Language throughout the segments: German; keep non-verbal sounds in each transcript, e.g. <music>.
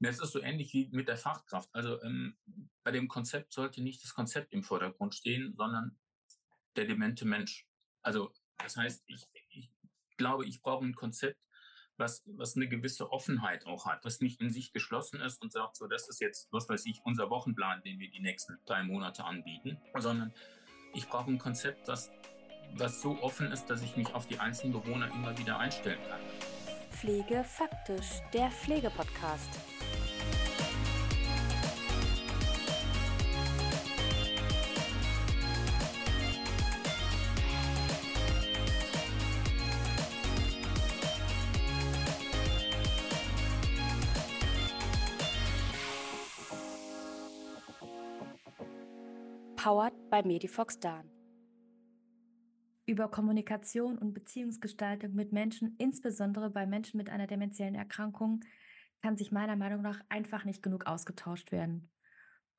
Das ist so ähnlich wie mit der Fachkraft. Also ähm, bei dem Konzept sollte nicht das Konzept im Vordergrund stehen, sondern der demente Mensch. Also das heißt, ich, ich glaube, ich brauche ein Konzept, was, was eine gewisse Offenheit auch hat, was nicht in sich geschlossen ist und sagt, so, das ist jetzt, was weiß ich, unser Wochenplan, den wir die nächsten drei Monate anbieten, sondern ich brauche ein Konzept, was, was so offen ist, dass ich mich auf die einzelnen Bewohner immer wieder einstellen kann. Pflege faktisch, der Pflegepodcast. Powered by Medifox Dan. Über Kommunikation und Beziehungsgestaltung mit Menschen, insbesondere bei Menschen mit einer dementiellen Erkrankung, kann sich meiner Meinung nach einfach nicht genug ausgetauscht werden.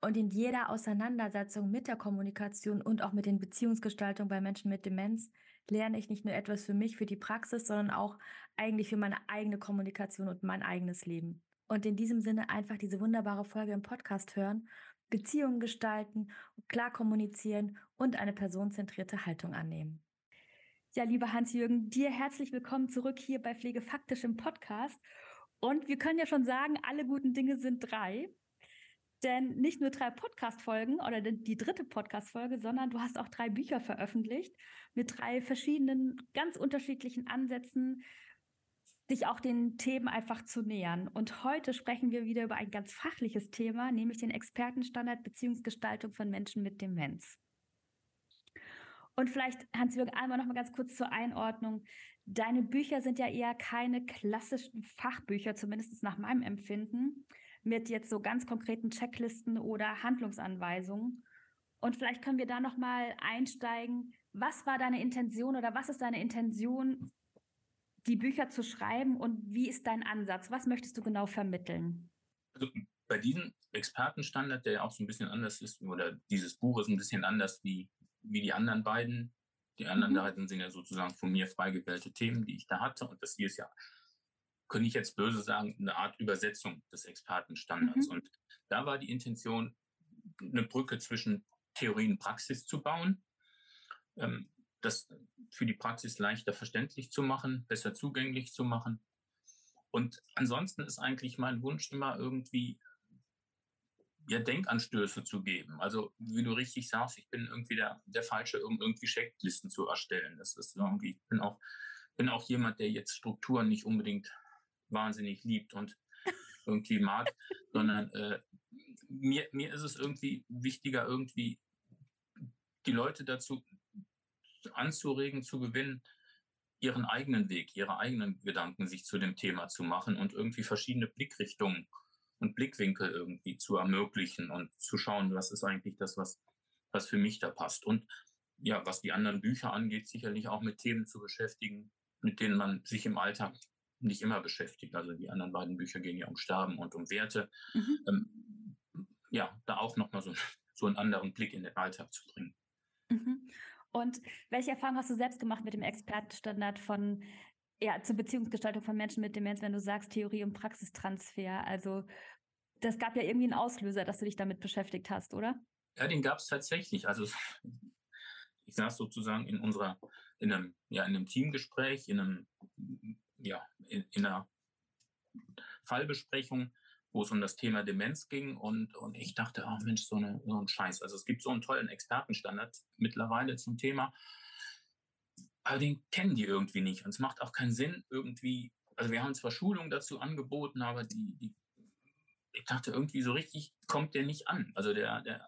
Und in jeder Auseinandersetzung mit der Kommunikation und auch mit den Beziehungsgestaltungen bei Menschen mit Demenz lerne ich nicht nur etwas für mich, für die Praxis, sondern auch eigentlich für meine eigene Kommunikation und mein eigenes Leben. Und in diesem Sinne einfach diese wunderbare Folge im Podcast hören Beziehungen gestalten, klar kommunizieren und eine personenzentrierte Haltung annehmen. Ja, lieber Hans-Jürgen, dir herzlich willkommen zurück hier bei Pflege faktisch im Podcast. Und wir können ja schon sagen, alle guten Dinge sind drei. Denn nicht nur drei Podcast-Folgen oder die dritte Podcast-Folge, sondern du hast auch drei Bücher veröffentlicht mit drei verschiedenen, ganz unterschiedlichen Ansätzen, dich auch den Themen einfach zu nähern. Und heute sprechen wir wieder über ein ganz fachliches Thema, nämlich den Expertenstandard Beziehungsgestaltung von Menschen mit Demenz. Und vielleicht, Hans-Jürgen, einmal noch mal ganz kurz zur Einordnung. Deine Bücher sind ja eher keine klassischen Fachbücher, zumindest nach meinem Empfinden, mit jetzt so ganz konkreten Checklisten oder Handlungsanweisungen. Und vielleicht können wir da noch mal einsteigen. Was war deine Intention oder was ist deine Intention die Bücher zu schreiben und wie ist dein Ansatz? Was möchtest du genau vermitteln? Also bei diesem Expertenstandard, der ja auch so ein bisschen anders ist, oder dieses Buch ist ein bisschen anders wie, wie die anderen beiden. Die anderen mhm. beiden sind ja sozusagen von mir freigewählte Themen, die ich da hatte. Und das hier ist ja, könnte ich jetzt böse sagen, eine Art Übersetzung des Expertenstandards. Mhm. Und da war die Intention, eine Brücke zwischen Theorie und Praxis zu bauen. Ähm, das für die Praxis leichter verständlich zu machen, besser zugänglich zu machen. Und ansonsten ist eigentlich mein Wunsch immer irgendwie ja, Denkanstöße zu geben. Also, wie du richtig sagst, ich bin irgendwie der, der Falsche, um irgendwie Checklisten zu erstellen. Das ist irgendwie, ich bin auch, bin auch jemand, der jetzt Strukturen nicht unbedingt wahnsinnig liebt und <laughs> irgendwie mag, sondern äh, mir, mir ist es irgendwie wichtiger, irgendwie die Leute dazu anzuregen, zu gewinnen, ihren eigenen Weg, ihre eigenen Gedanken sich zu dem Thema zu machen und irgendwie verschiedene Blickrichtungen und Blickwinkel irgendwie zu ermöglichen und zu schauen, was ist eigentlich das, was, was für mich da passt. Und ja, was die anderen Bücher angeht, sicherlich auch mit Themen zu beschäftigen, mit denen man sich im Alltag nicht immer beschäftigt. Also die anderen beiden Bücher gehen ja um Sterben und um Werte. Mhm. Ähm, ja, da auch nochmal so, so einen anderen Blick in den Alltag zu bringen. Mhm. Und welche Erfahrungen hast du selbst gemacht mit dem Expertenstandard von ja, zur Beziehungsgestaltung von Menschen mit Demenz, wenn du sagst Theorie und Praxistransfer? Also das gab ja irgendwie einen Auslöser, dass du dich damit beschäftigt hast, oder? Ja, den gab es tatsächlich. Also ich saß sozusagen in unserer, in einem, ja, in einem Teamgespräch, in einem, ja, in, in einer Fallbesprechung wo es um das Thema Demenz ging und, und ich dachte, ach Mensch, so, eine, so ein Scheiß. Also es gibt so einen tollen Expertenstandard mittlerweile zum Thema, aber den kennen die irgendwie nicht und es macht auch keinen Sinn irgendwie, also wir haben zwar Schulungen dazu angeboten, aber die, die ich dachte irgendwie so richtig kommt der nicht an. Also der, der,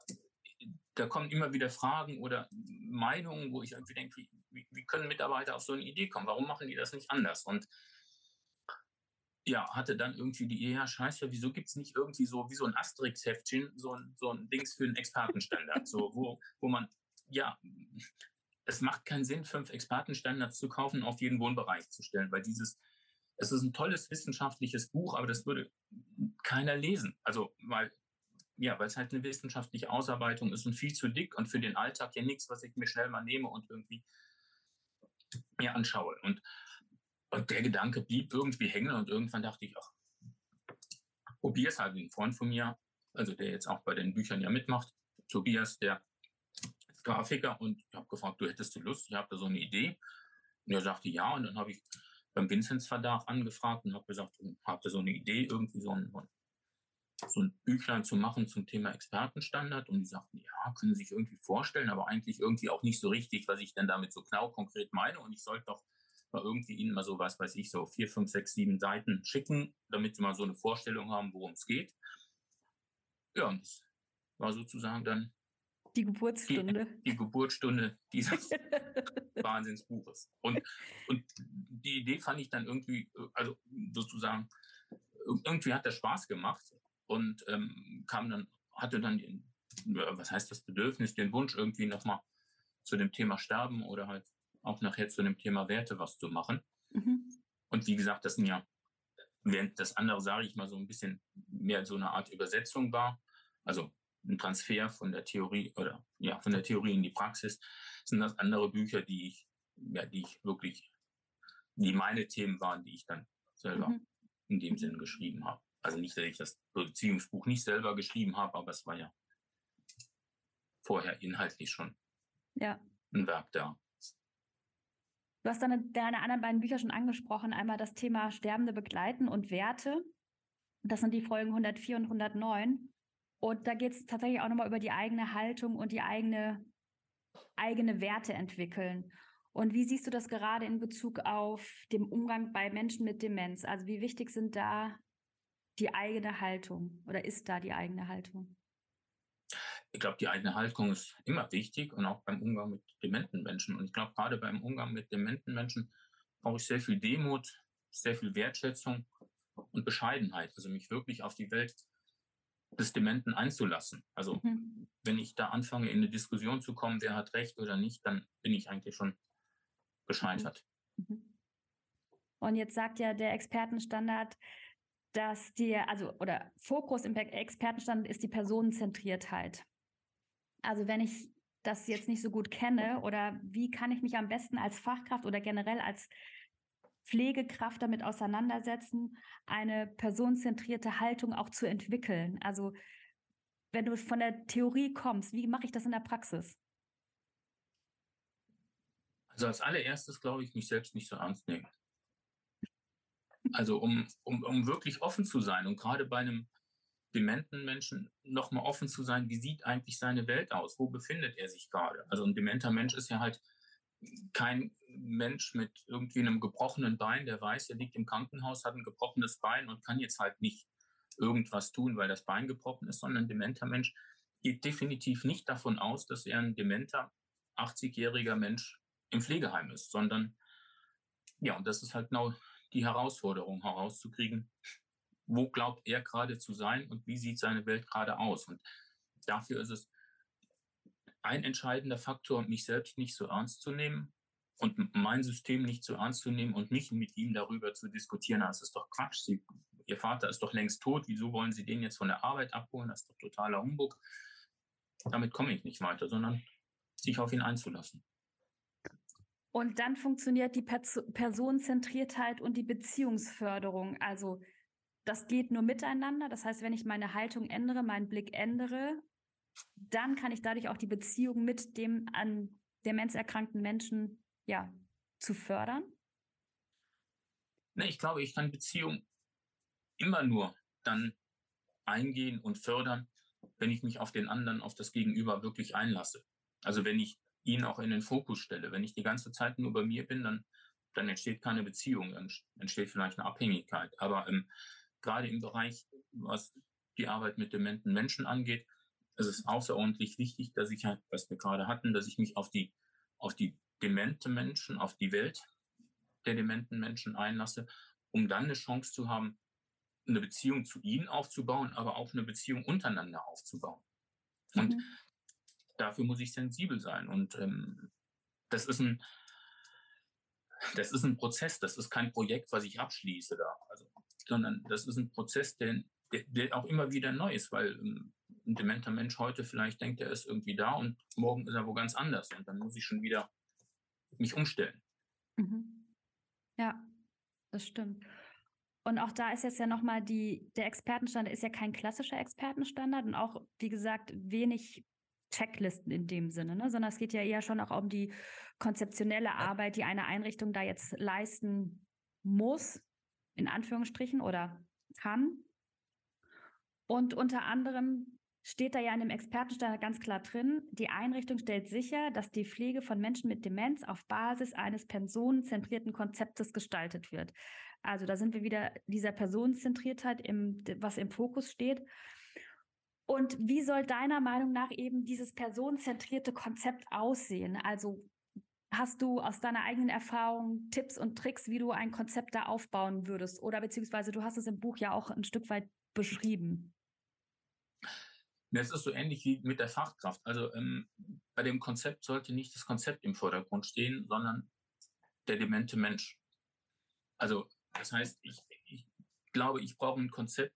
da kommen immer wieder Fragen oder Meinungen, wo ich irgendwie denke, wie, wie können Mitarbeiter auf so eine Idee kommen? Warum machen die das nicht anders? Und ja, hatte dann irgendwie die Idee, ja, scheiße, wieso gibt es nicht irgendwie so wie so ein Asterix-Heftchen, so ein, so ein Dings für einen Expertenstandard, so, wo, wo man, ja, es macht keinen Sinn, fünf Expertenstandards zu kaufen auf jeden Wohnbereich zu stellen, weil dieses, es ist ein tolles wissenschaftliches Buch, aber das würde keiner lesen. Also, weil, ja, weil es halt eine wissenschaftliche Ausarbeitung ist und viel zu dick und für den Alltag ja nichts, was ich mir schnell mal nehme und irgendwie mir anschaue. Und und der Gedanke blieb irgendwie hängen und irgendwann dachte ich, ach, Tobias, halt ein Freund von mir, also der jetzt auch bei den Büchern ja mitmacht, Tobias, der Grafiker und ich habe gefragt, du hättest du Lust, ich habe da so eine Idee. Und er sagte ja und dann habe ich beim Vinzenz Verlag angefragt und habe gesagt, habt ihr so eine Idee, irgendwie so ein, so ein Büchlein zu machen zum Thema Expertenstandard? Und die sagten, ja, können Sie sich irgendwie vorstellen, aber eigentlich irgendwie auch nicht so richtig, was ich denn damit so genau konkret meine. Und ich sollte doch mal irgendwie Ihnen mal so, was weiß ich, so vier, fünf, sechs, sieben Seiten schicken, damit Sie mal so eine Vorstellung haben, worum es geht. Ja, und das war sozusagen dann die Geburtsstunde. Die, die Geburtsstunde dieses <laughs> Wahnsinnsbuches. Und, und die Idee fand ich dann irgendwie, also sozusagen, irgendwie hat das Spaß gemacht und ähm, kam dann, hatte dann, den, was heißt das Bedürfnis, den Wunsch irgendwie nochmal zu dem Thema Sterben oder halt auch nachher zu dem Thema Werte was zu machen. Mhm. Und wie gesagt, das sind ja, während das andere, sage ich mal, so ein bisschen mehr so eine Art Übersetzung war, also ein Transfer von der Theorie oder ja, von der Theorie in die Praxis, sind das andere Bücher, die ich, ja, die ich wirklich, die meine Themen waren, die ich dann selber mhm. in dem Sinn geschrieben habe. Also nicht, dass ich das Beziehungsbuch nicht selber geschrieben habe, aber es war ja vorher inhaltlich schon ja. ein Werk da. Du hast deine, deine anderen beiden Bücher schon angesprochen. Einmal das Thema Sterbende begleiten und Werte. Das sind die Folgen 104 und 109. Und da geht es tatsächlich auch nochmal über die eigene Haltung und die eigene, eigene Werte entwickeln. Und wie siehst du das gerade in Bezug auf den Umgang bei Menschen mit Demenz? Also wie wichtig sind da die eigene Haltung oder ist da die eigene Haltung? Ich glaube, die eigene Haltung ist immer wichtig und auch beim Umgang mit dementen Menschen. Und ich glaube, gerade beim Umgang mit dementen Menschen brauche ich sehr viel Demut, sehr viel Wertschätzung und Bescheidenheit. Also mich wirklich auf die Welt des Dementen einzulassen. Also mhm. wenn ich da anfange, in eine Diskussion zu kommen, wer hat recht oder nicht, dann bin ich eigentlich schon gescheitert. Mhm. mhm. Und jetzt sagt ja der Expertenstandard, dass die, also oder Fokus im Expertenstandard ist die Personenzentriertheit. Also wenn ich das jetzt nicht so gut kenne oder wie kann ich mich am besten als Fachkraft oder generell als Pflegekraft damit auseinandersetzen, eine personenzentrierte Haltung auch zu entwickeln. Also wenn du von der Theorie kommst, wie mache ich das in der Praxis? Also als allererstes glaube ich, mich selbst nicht so ernst nehmen. Also um, um, um wirklich offen zu sein und gerade bei einem dementen Menschen nochmal offen zu sein, wie sieht eigentlich seine Welt aus? Wo befindet er sich gerade? Also ein dementer Mensch ist ja halt kein Mensch mit irgendwie einem gebrochenen Bein, der weiß, er liegt im Krankenhaus, hat ein gebrochenes Bein und kann jetzt halt nicht irgendwas tun, weil das Bein gebrochen ist, sondern ein dementer Mensch geht definitiv nicht davon aus, dass er ein dementer 80-jähriger Mensch im Pflegeheim ist, sondern ja, und das ist halt genau die Herausforderung herauszukriegen, wo glaubt er gerade zu sein und wie sieht seine Welt gerade aus. Und dafür ist es ein entscheidender Faktor, mich selbst nicht so ernst zu nehmen und mein System nicht so ernst zu nehmen und nicht mit ihm darüber zu diskutieren. Das ist doch Quatsch. Sie, Ihr Vater ist doch längst tot. Wieso wollen Sie den jetzt von der Arbeit abholen? Das ist doch totaler Humbug. Damit komme ich nicht weiter, sondern sich auf ihn einzulassen. Und dann funktioniert die Personenzentriertheit und die Beziehungsförderung. Also das geht nur miteinander. Das heißt, wenn ich meine Haltung ändere, meinen Blick ändere, dann kann ich dadurch auch die Beziehung mit dem an demenzerkrankten Menschen ja zu fördern? Ne, ich glaube, ich kann Beziehung immer nur dann eingehen und fördern, wenn ich mich auf den anderen, auf das Gegenüber wirklich einlasse. Also wenn ich ihn auch in den Fokus stelle. Wenn ich die ganze Zeit nur bei mir bin, dann, dann entsteht keine Beziehung, entsteht vielleicht eine Abhängigkeit. Aber ähm, gerade im Bereich, was die Arbeit mit dementen Menschen angeht, es ist außerordentlich wichtig, dass ich halt, was wir gerade hatten, dass ich mich auf die, auf die demente Menschen, auf die Welt der dementen Menschen einlasse, um dann eine Chance zu haben, eine Beziehung zu ihnen aufzubauen, aber auch eine Beziehung untereinander aufzubauen. Und mhm. dafür muss ich sensibel sein. Und ähm, das ist ein, das ist ein Prozess, das ist kein Projekt, was ich abschließe da, also, sondern das ist ein Prozess, der, der, der auch immer wieder neu ist, weil ähm, ein dementer Mensch heute vielleicht denkt, er ist irgendwie da und morgen ist er wo ganz anders. Und dann muss ich schon wieder mich umstellen. Mhm. Ja, das stimmt. Und auch da ist jetzt ja nochmal die, der Expertenstandard ist ja kein klassischer Expertenstandard und auch, wie gesagt, wenig Checklisten in dem Sinne, ne? sondern es geht ja eher schon auch um die konzeptionelle Arbeit, die eine Einrichtung da jetzt leisten muss, in Anführungsstrichen, oder kann. Und unter anderem steht da ja in dem Expertenstandard ganz klar drin, die Einrichtung stellt sicher, dass die Pflege von Menschen mit Demenz auf Basis eines personenzentrierten Konzeptes gestaltet wird. Also da sind wir wieder dieser Personenzentriertheit, im, was im Fokus steht. Und wie soll deiner Meinung nach eben dieses personenzentrierte Konzept aussehen? Also hast du aus deiner eigenen Erfahrung Tipps und Tricks, wie du ein Konzept da aufbauen würdest? Oder beziehungsweise du hast es im Buch ja auch ein Stück weit beschrieben. Das ist so ähnlich wie mit der Fachkraft. Also ähm, bei dem Konzept sollte nicht das Konzept im Vordergrund stehen, sondern der demente Mensch. Also das heißt, ich, ich glaube, ich brauche ein Konzept,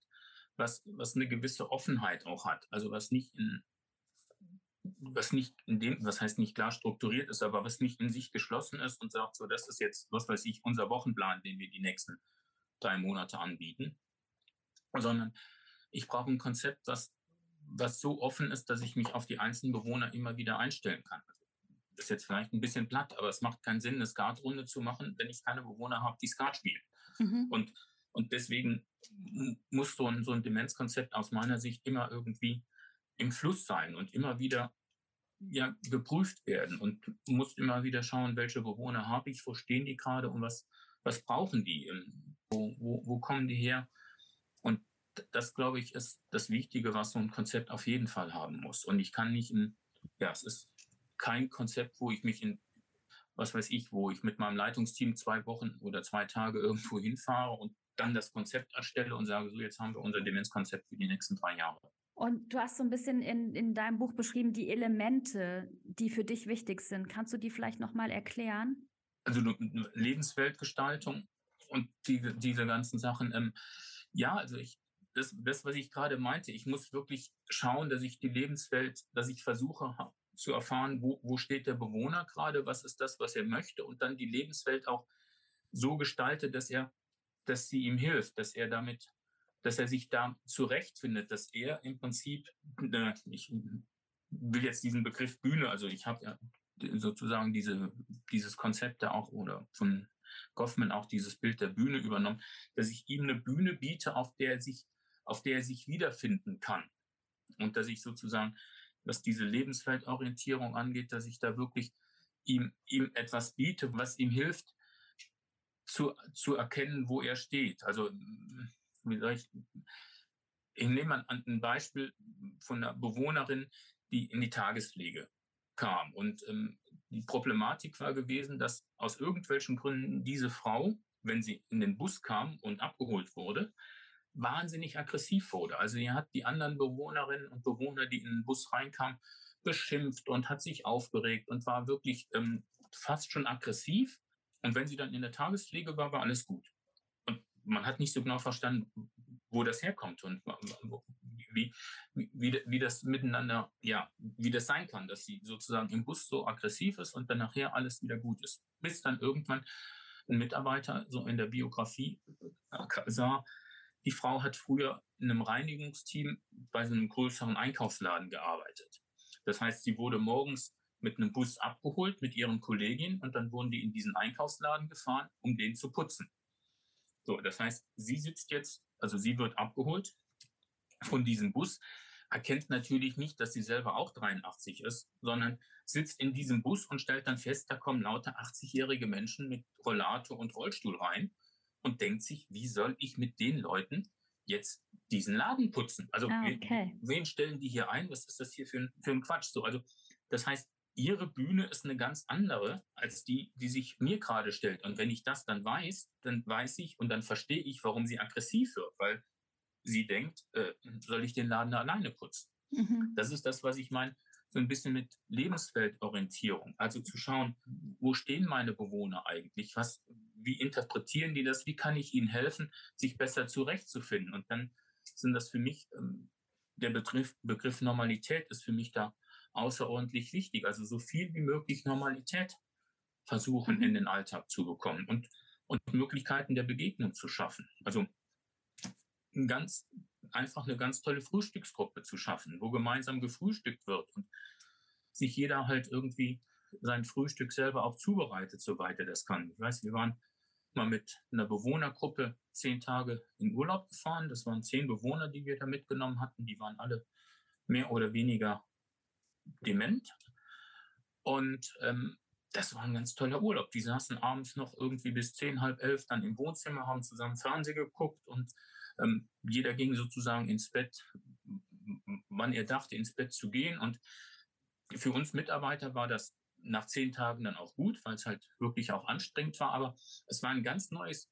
was, was eine gewisse Offenheit auch hat. Also was nicht in, was nicht in dem, was heißt nicht klar strukturiert ist, aber was nicht in sich geschlossen ist und sagt, so, das ist jetzt, was weiß ich, unser Wochenplan, den wir die nächsten drei Monate anbieten. Sondern ich brauche ein Konzept, was, was so offen ist, dass ich mich auf die einzelnen Bewohner immer wieder einstellen kann. Das ist jetzt vielleicht ein bisschen platt, aber es macht keinen Sinn, eine Skatrunde zu machen, wenn ich keine Bewohner habe, die Skat spielen. Mhm. Und, und deswegen muss so ein, so ein Demenzkonzept aus meiner Sicht immer irgendwie im Fluss sein und immer wieder ja, geprüft werden und muss immer wieder schauen, welche Bewohner habe ich, wo stehen die gerade und was, was brauchen die, ähm, wo, wo, wo kommen die her. Und das, glaube ich, ist das Wichtige, was so ein Konzept auf jeden Fall haben muss. Und ich kann nicht in, ja, es ist kein Konzept, wo ich mich in was weiß ich, wo ich mit meinem Leitungsteam zwei Wochen oder zwei Tage irgendwo hinfahre und dann das Konzept erstelle und sage, so jetzt haben wir unser Demenzkonzept für die nächsten drei Jahre. Und du hast so ein bisschen in, in deinem Buch beschrieben, die Elemente, die für dich wichtig sind. Kannst du die vielleicht nochmal erklären? Also Lebensweltgestaltung und die, diese ganzen Sachen. Ähm, ja, also ich, das, das, was ich gerade meinte, ich muss wirklich schauen, dass ich die Lebenswelt, dass ich versuche, zu erfahren, wo, wo steht der Bewohner gerade, was ist das, was er möchte und dann die Lebenswelt auch so gestalte, dass er, dass sie ihm hilft, dass er damit, dass er sich da zurechtfindet, dass er im Prinzip, ich will jetzt diesen Begriff Bühne, also ich habe ja sozusagen diese, dieses Konzept da auch oder von Goffman auch dieses Bild der Bühne übernommen, dass ich ihm eine Bühne biete, auf der er sich, auf der er sich wiederfinden kann. Und dass ich sozusagen was diese Lebensfeldorientierung angeht, dass ich da wirklich ihm, ihm etwas biete, was ihm hilft, zu, zu erkennen, wo er steht. Also, wie soll ich, ich nehme an, ein Beispiel von einer Bewohnerin, die in die Tagespflege kam. Und ähm, die Problematik war gewesen, dass aus irgendwelchen Gründen diese Frau, wenn sie in den Bus kam und abgeholt wurde, wahnsinnig aggressiv wurde. Also er hat die anderen Bewohnerinnen und Bewohner, die in den Bus reinkamen, beschimpft und hat sich aufgeregt und war wirklich ähm, fast schon aggressiv. Und wenn sie dann in der Tagespflege war, war alles gut. Und man hat nicht so genau verstanden, wo das herkommt und wie, wie, wie das miteinander, ja, wie das sein kann, dass sie sozusagen im Bus so aggressiv ist und dann nachher alles wieder gut ist. Bis dann irgendwann ein Mitarbeiter so in der Biografie äh, sah, die Frau hat früher in einem Reinigungsteam bei einem größeren Einkaufsladen gearbeitet. Das heißt, sie wurde morgens mit einem Bus abgeholt mit ihren Kolleginnen und dann wurden die in diesen Einkaufsladen gefahren, um den zu putzen. So, das heißt, sie sitzt jetzt, also sie wird abgeholt von diesem Bus, erkennt natürlich nicht, dass sie selber auch 83 ist, sondern sitzt in diesem Bus und stellt dann fest, da kommen lauter 80-jährige Menschen mit Rollator und Rollstuhl rein und denkt sich, wie soll ich mit den Leuten jetzt diesen Laden putzen? Also ah, okay. wen, stellen die hier ein? Was ist das hier für ein, für ein Quatsch? So, also das heißt, ihre Bühne ist eine ganz andere als die, die sich mir gerade stellt. Und wenn ich das dann weiß, dann weiß ich und dann verstehe ich, warum sie aggressiv wird, weil sie denkt, äh, soll ich den Laden alleine putzen? Mhm. Das ist das, was ich meine, so ein bisschen mit Lebensweltorientierung. Also zu schauen, wo stehen meine Bewohner eigentlich? Was, wie interpretieren die das? Wie kann ich ihnen helfen, sich besser zurechtzufinden? Und dann sind das für mich, ähm, der Begriff, Begriff Normalität ist für mich da außerordentlich wichtig. Also so viel wie möglich Normalität versuchen mhm. in den Alltag zu bekommen. Und und Möglichkeiten der Begegnung zu schaffen. Also ganz einfach eine ganz tolle Frühstücksgruppe zu schaffen, wo gemeinsam gefrühstückt wird und sich jeder halt irgendwie sein Frühstück selber auch zubereitet, soweit er das kann. Ich weiß, wir waren mal mit einer Bewohnergruppe zehn Tage in Urlaub gefahren. Das waren zehn Bewohner, die wir da mitgenommen hatten. Die waren alle mehr oder weniger dement. Und ähm, das war ein ganz toller Urlaub. Die saßen abends noch irgendwie bis zehn, halb elf dann im Wohnzimmer, haben zusammen Fernsehen geguckt und ähm, jeder ging sozusagen ins Bett, wann er dachte, ins Bett zu gehen. Und für uns Mitarbeiter war das nach zehn Tagen dann auch gut, weil es halt wirklich auch anstrengend war. Aber es war ein ganz neues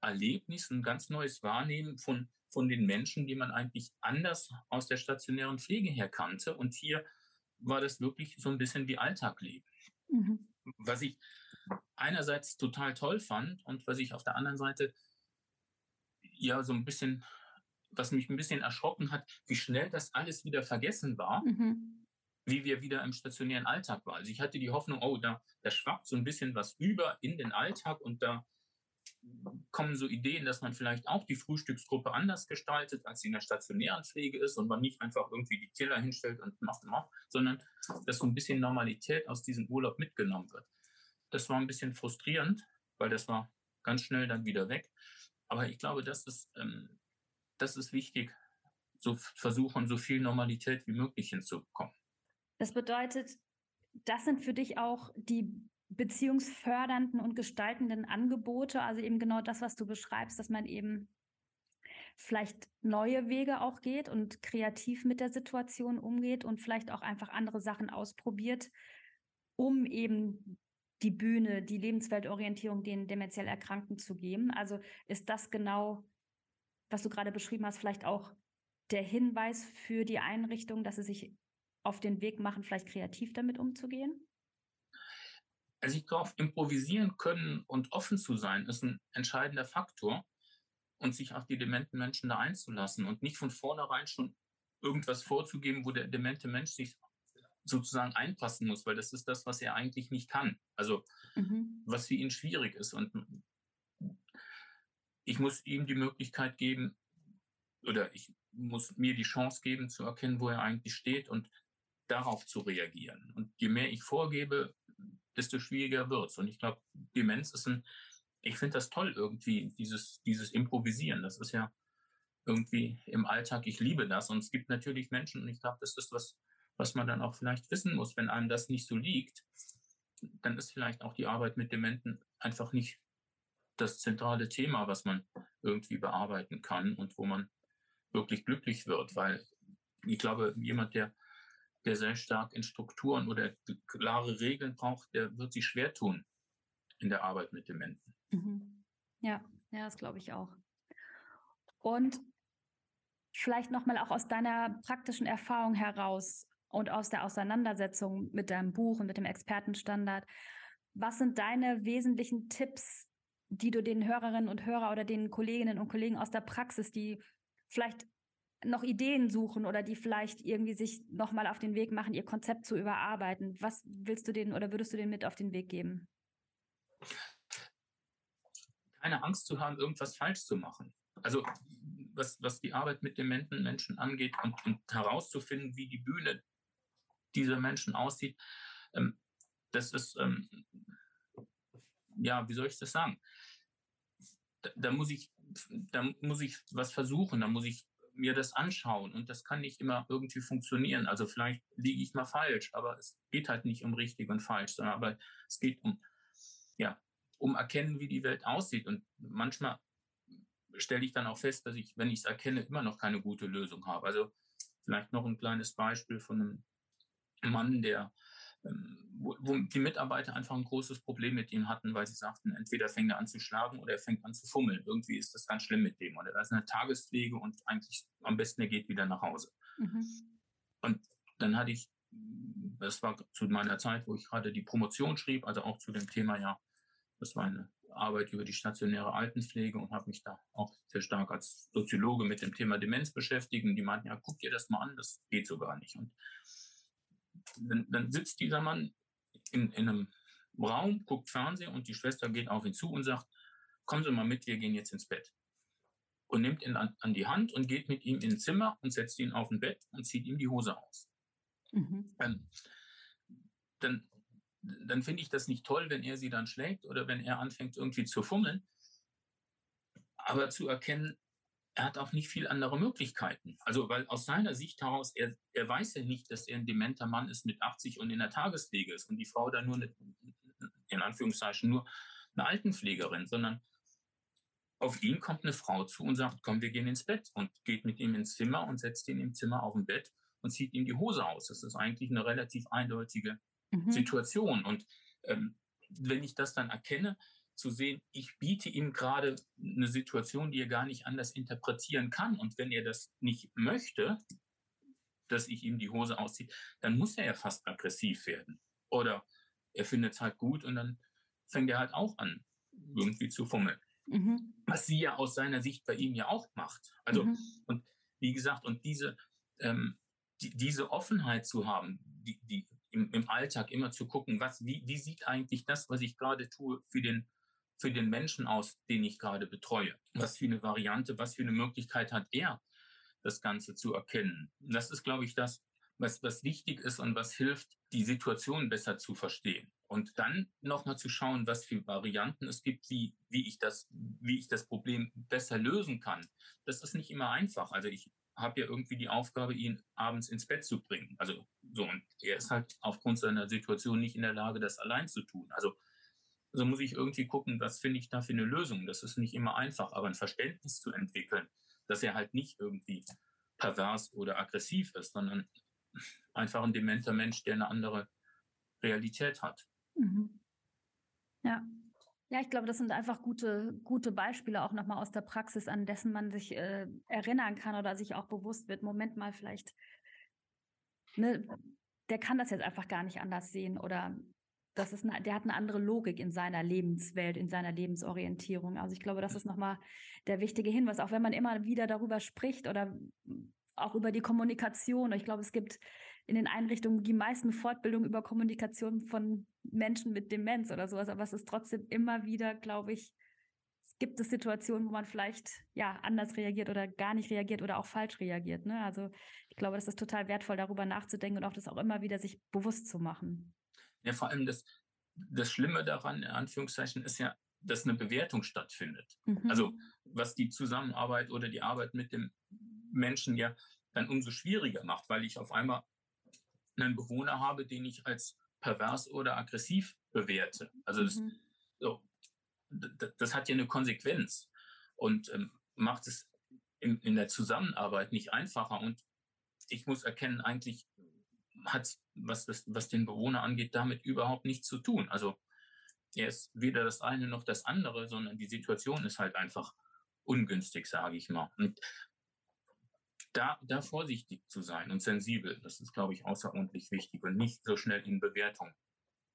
Erlebnis, ein ganz neues Wahrnehmen von, von den Menschen, die man eigentlich anders aus der stationären Pflege her kannte. Und hier war das wirklich so ein bisschen wie Alltagleben. Mhm. Was ich einerseits total toll fand und was ich auf der anderen Seite ja so ein bisschen, was mich ein bisschen erschrocken hat, wie schnell das alles wieder vergessen war. Mhm wie wir wieder im stationären Alltag waren. Also ich hatte die Hoffnung, oh, da, da schwappt so ein bisschen was über in den Alltag und da kommen so Ideen, dass man vielleicht auch die Frühstücksgruppe anders gestaltet, als sie in der stationären Pflege ist und man nicht einfach irgendwie die Teller hinstellt und macht und macht, sondern dass so ein bisschen Normalität aus diesem Urlaub mitgenommen wird. Das war ein bisschen frustrierend, weil das war ganz schnell dann wieder weg. Aber ich glaube, das ist, ähm, das ist wichtig, so versuchen, so viel Normalität wie möglich hinzubekommen. Das bedeutet, das sind für dich auch die beziehungsfördernden und gestaltenden Angebote, also eben genau das, was du beschreibst, dass man eben vielleicht neue Wege auch geht und kreativ mit der Situation umgeht und vielleicht auch einfach andere Sachen ausprobiert, um eben die Bühne, die Lebensweltorientierung den demenziell Erkrankten zu geben. Also ist das genau, was du gerade beschrieben hast, vielleicht auch der Hinweis für die Einrichtung, dass sie sich auf den Weg machen, vielleicht kreativ damit umzugehen? Also ich glaube, improvisieren können und offen zu sein, ist ein entscheidender Faktor und sich auf die dementen Menschen da einzulassen und nicht von vornherein schon irgendwas vorzugeben, wo der demente Mensch sich sozusagen einpassen muss, weil das ist das, was er eigentlich nicht kann. Also mhm. was für ihn schwierig ist. Und ich muss ihm die Möglichkeit geben, oder ich muss mir die Chance geben, zu erkennen, wo er eigentlich steht und darauf zu reagieren. Und je mehr ich vorgebe, desto schwieriger wird es. Und ich glaube, Demenz ist ein, ich finde das toll irgendwie, dieses, dieses Improvisieren. Das ist ja irgendwie im Alltag, ich liebe das. Und es gibt natürlich Menschen, und ich glaube, das ist was, was man dann auch vielleicht wissen muss, wenn einem das nicht so liegt, dann ist vielleicht auch die Arbeit mit Dementen einfach nicht das zentrale Thema, was man irgendwie bearbeiten kann und wo man wirklich glücklich wird, weil ich glaube, jemand, der der sehr stark in Strukturen oder klare Regeln braucht, der wird sich schwer tun in der Arbeit mit Dementen. Mhm. Ja, ja, das glaube ich auch. Und vielleicht nochmal auch aus deiner praktischen Erfahrung heraus und aus der Auseinandersetzung mit deinem Buch und mit dem Expertenstandard, was sind deine wesentlichen Tipps, die du den Hörerinnen und Hörern oder den Kolleginnen und Kollegen aus der Praxis, die vielleicht noch Ideen suchen oder die vielleicht irgendwie sich nochmal auf den Weg machen, ihr Konzept zu überarbeiten. Was willst du denen oder würdest du denen mit auf den Weg geben? Keine Angst zu haben, irgendwas falsch zu machen. Also was, was die Arbeit mit dementen Menschen angeht und, und herauszufinden, wie die Bühne dieser Menschen aussieht, ähm, das ist, ähm, ja, wie soll ich das sagen? Da, da, muss ich, da muss ich was versuchen, da muss ich mir das anschauen und das kann nicht immer irgendwie funktionieren. Also vielleicht liege ich mal falsch, aber es geht halt nicht um richtig und falsch, sondern aber es geht um, ja, um erkennen, wie die Welt aussieht. Und manchmal stelle ich dann auch fest, dass ich, wenn ich es erkenne, immer noch keine gute Lösung habe. Also vielleicht noch ein kleines Beispiel von einem Mann, der wo, wo, die Mitarbeiter einfach ein großes Problem mit ihm hatten, weil sie sagten, entweder fängt er an zu schlagen oder er fängt an zu fummeln. Irgendwie ist das ganz schlimm mit dem. Und er ist in der Tagespflege und eigentlich am besten er geht wieder nach Hause. Mhm. Und dann hatte ich, das war zu meiner Zeit, wo ich gerade die Promotion schrieb, also auch zu dem Thema, ja, das war eine Arbeit über die stationäre Altenpflege und habe mich da auch sehr stark als Soziologe mit dem Thema Demenz beschäftigt. Und die meinten, ja, guck dir das mal an, das geht so gar nicht. Und dann, dann sitzt dieser Mann in, in einem Raum, guckt Fernsehen und die Schwester geht auf ihn zu und sagt, kommen Sie mal mit, wir gehen jetzt ins Bett. Und nimmt ihn an, an die Hand und geht mit ihm ins Zimmer und setzt ihn auf ein Bett und zieht ihm die Hose aus. Mhm. Ähm, dann dann finde ich das nicht toll, wenn er sie dann schlägt oder wenn er anfängt irgendwie zu fummeln. Aber zu erkennen, er hat auch nicht viel andere Möglichkeiten. Also, weil aus seiner Sicht heraus, er, er weiß ja nicht, dass er ein dementer Mann ist mit 80 und in der Tagespflege ist und die Frau da nur eine, in Anführungszeichen nur eine Altenpflegerin, sondern auf ihn kommt eine Frau zu und sagt, komm, wir gehen ins Bett und geht mit ihm ins Zimmer und setzt ihn im Zimmer auf dem Bett und zieht ihm die Hose aus. Das ist eigentlich eine relativ eindeutige mhm. Situation. Und ähm, wenn ich das dann erkenne, zu sehen, ich biete ihm gerade eine Situation, die er gar nicht anders interpretieren kann. Und wenn er das nicht möchte, dass ich ihm die Hose ausziehe, dann muss er ja fast aggressiv werden. Oder er findet es halt gut und dann fängt er halt auch an, irgendwie zu fummeln. Mhm. Was sie ja aus seiner Sicht bei ihm ja auch macht. Also, mhm. und wie gesagt, und diese, ähm, die, diese Offenheit zu haben, die, die im, im Alltag immer zu gucken, was, wie, wie sieht eigentlich das, was ich gerade tue, für den, für den Menschen aus, den ich gerade betreue? Was für eine Variante, was für eine Möglichkeit hat er, das Ganze zu erkennen? Das ist, glaube ich, das, was, was wichtig ist und was hilft, die Situation besser zu verstehen. Und dann nochmal zu schauen, was für Varianten es gibt, wie, wie, ich das, wie ich das Problem besser lösen kann. Das ist nicht immer einfach. Also ich habe ja irgendwie die Aufgabe, ihn abends ins Bett zu bringen. Also so, und er ist halt aufgrund seiner Situation nicht in der Lage, das allein zu tun. Also, also muss ich irgendwie gucken, was finde ich da für eine Lösung. Das ist nicht immer einfach, aber ein Verständnis zu entwickeln, dass er halt nicht irgendwie pervers oder aggressiv ist, sondern einfach ein dementer Mensch, der eine andere Realität hat. Mhm. Ja, ja, ich glaube, das sind einfach gute, gute Beispiele auch nochmal aus der Praxis, an dessen man sich äh, erinnern kann oder sich auch bewusst wird. Moment mal, vielleicht, ne, der kann das jetzt einfach gar nicht anders sehen oder das ist eine, der hat eine andere Logik in seiner Lebenswelt, in seiner Lebensorientierung. Also ich glaube, das ist nochmal der wichtige Hinweis, auch wenn man immer wieder darüber spricht oder auch über die Kommunikation. Ich glaube, es gibt in den Einrichtungen die meisten Fortbildungen über Kommunikation von Menschen mit Demenz oder sowas, aber es ist trotzdem immer wieder, glaube ich, es gibt es Situationen, wo man vielleicht ja anders reagiert oder gar nicht reagiert oder auch falsch reagiert. Ne? Also ich glaube, das ist total wertvoll, darüber nachzudenken und auch das auch immer wieder sich bewusst zu machen. Ja, vor allem das, das Schlimme daran, in Anführungszeichen, ist ja, dass eine Bewertung stattfindet. Mhm. Also was die Zusammenarbeit oder die Arbeit mit dem Menschen ja dann umso schwieriger macht, weil ich auf einmal einen Bewohner habe, den ich als pervers oder aggressiv bewerte. Also das, mhm. so, das, hat ja eine Konsequenz und ähm, macht es in, in, der Zusammenarbeit nicht einfacher. Und ich muss erkennen, eigentlich hat was, das, was den Bewohner angeht, damit überhaupt nichts zu tun. Also er ist weder das eine noch das andere, sondern die Situation ist halt einfach ungünstig, sage ich mal. Und da, da vorsichtig zu sein und sensibel, das ist, glaube ich, außerordentlich wichtig und nicht so schnell in Bewertung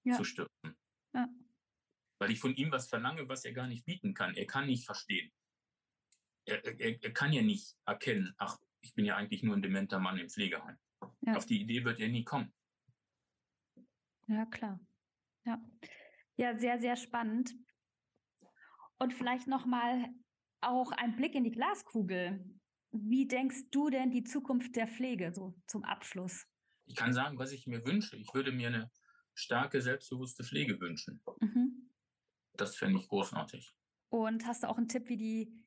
ja. zu stürzen. Ja. Weil ich von ihm was verlange, was er gar nicht bieten kann. Er kann nicht verstehen. Er, er, er kann ja nicht erkennen, ach, ich bin ja eigentlich nur ein dementer Mann im Pflegeheim. Ja. Auf die Idee wird er nie kommen. Ja, klar. Ja, ja sehr, sehr spannend. Und vielleicht nochmal auch ein Blick in die Glaskugel. Wie denkst du denn die Zukunft der Pflege so zum Abschluss? Ich kann sagen, was ich mir wünsche. Ich würde mir eine starke, selbstbewusste Pflege wünschen. Mhm. Das fände ich großartig. Und hast du auch einen Tipp, wie die,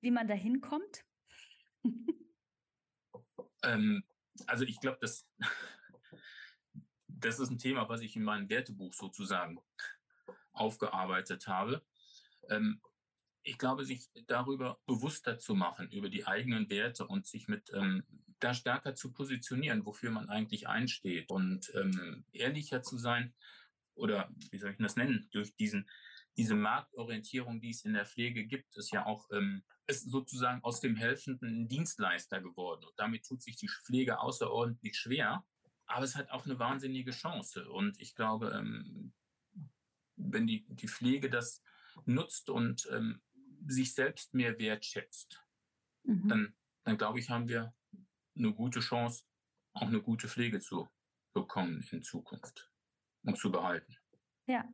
wie man da hinkommt? ähm, also ich glaube, das, <laughs> das ist ein Thema, was ich in meinem Wertebuch sozusagen aufgearbeitet habe. Ähm, ich glaube, sich darüber bewusster zu machen, über die eigenen Werte und sich mit ähm, da stärker zu positionieren, wofür man eigentlich einsteht und ähm, ehrlicher zu sein oder wie soll ich das nennen, durch diesen diese Marktorientierung, die es in der Pflege gibt, ist ja auch ähm, ist sozusagen aus dem helfenden Dienstleister geworden. Und damit tut sich die Pflege außerordentlich schwer. Aber es hat auch eine wahnsinnige Chance. Und ich glaube, ähm, wenn die, die Pflege das nutzt und ähm, sich selbst mehr wertschätzt, mhm. dann, dann glaube ich, haben wir eine gute Chance, auch eine gute Pflege zu bekommen in Zukunft und zu behalten. Ja,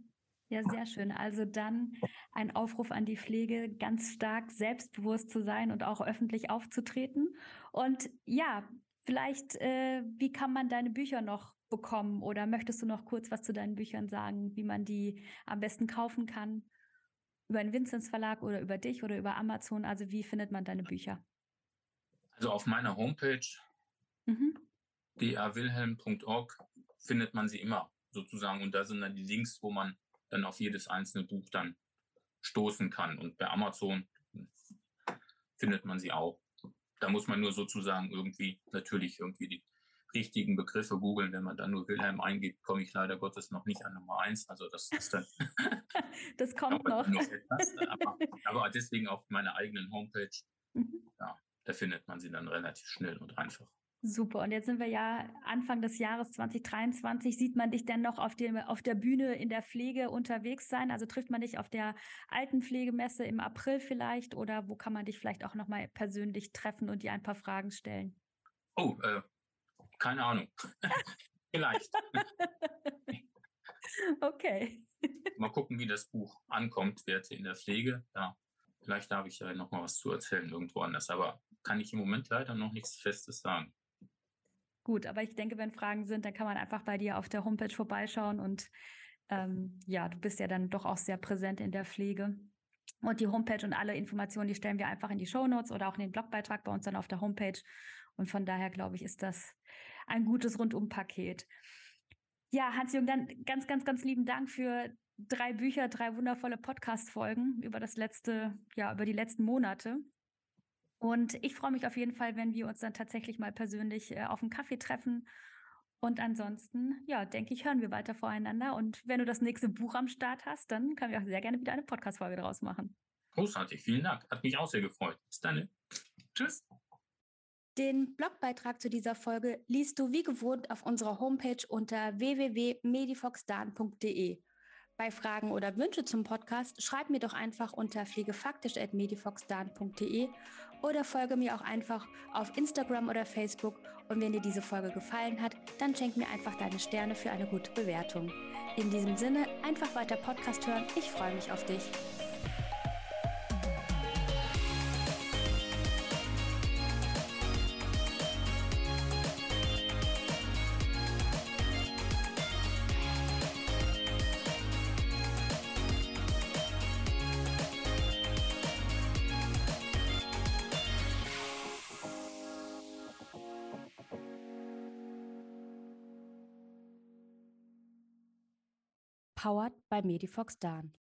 Ja, sehr schön. Also dann ein Aufruf an die Pflege, ganz stark selbstbewusst zu sein und auch öffentlich aufzutreten. Und ja, vielleicht, äh, wie kann man deine Bücher noch bekommen? Oder möchtest du noch kurz was zu deinen Büchern sagen, wie man die am besten kaufen kann? Über den Vinzenz Verlag oder über dich oder über Amazon? Also wie findet man deine Bücher? Also auf meiner Homepage mhm. dawilhelm.org findet man sie immer sozusagen. Und da sind dann die Links, wo man dann auf jedes einzelne Buch dann stoßen kann. Und bei Amazon findet man sie auch. Da muss man nur sozusagen irgendwie natürlich irgendwie die richtigen Begriffe googeln. Wenn man dann nur Wilhelm eingibt, komme ich leider Gottes noch nicht an Nummer eins. Also das ist dann. <laughs> das kommt noch. etwas, aber, <laughs> aber, deswegen auf meiner eigenen Homepage. Mhm. Ja, da findet man sie dann relativ schnell und einfach. Super. Und jetzt sind wir ja Anfang des Jahres 2023. Sieht man dich denn noch auf, dem, auf der Bühne in der Pflege unterwegs sein? Also trifft man dich auf der Altenpflegemesse im April vielleicht? Oder wo kann man dich vielleicht auch nochmal persönlich treffen und dir ein paar Fragen stellen? Oh, äh, keine Ahnung. <laughs> vielleicht. <laughs> okay. Mal gucken, wie das Buch ankommt, Werte in der Pflege. Ja, vielleicht darf ich ja noch mal was zu erzählen irgendwo anders. Aber kann ich im Moment leider noch nichts Festes sagen. Gut, aber ich denke, wenn Fragen sind, dann kann man einfach bei dir auf der Homepage vorbeischauen und ähm, ja, du bist ja dann doch auch sehr präsent in der Pflege. Und die Homepage und alle Informationen, die stellen wir einfach in die Show Notes oder auch in den Blogbeitrag bei uns dann auf der Homepage. Und von daher glaube ich, ist das ein gutes Rundumpaket. Ja, Hans-Jürgen, dann ganz, ganz, ganz lieben Dank für drei Bücher, drei wundervolle Podcast-Folgen über das letzte, ja, über die letzten Monate. Und ich freue mich auf jeden Fall, wenn wir uns dann tatsächlich mal persönlich äh, auf einen Kaffee treffen. Und ansonsten, ja, denke ich, hören wir weiter voreinander. Und wenn du das nächste Buch am Start hast, dann können wir auch sehr gerne wieder eine Podcast-Folge daraus machen. Großartig, vielen Dank. Hat mich auch sehr gefreut. Bis dann. Tschüss. Den Blogbeitrag zu dieser Folge liest du wie gewohnt auf unserer Homepage unter www.medifoxdan.de. Bei Fragen oder Wünsche zum Podcast schreib mir doch einfach unter pflegefaktisch.medifoxdan.de oder folge mir auch einfach auf Instagram oder Facebook. Und wenn dir diese Folge gefallen hat, dann schenk mir einfach deine Sterne für eine gute Bewertung. In diesem Sinne, einfach weiter Podcast hören. Ich freue mich auf dich. By Medifox Dan.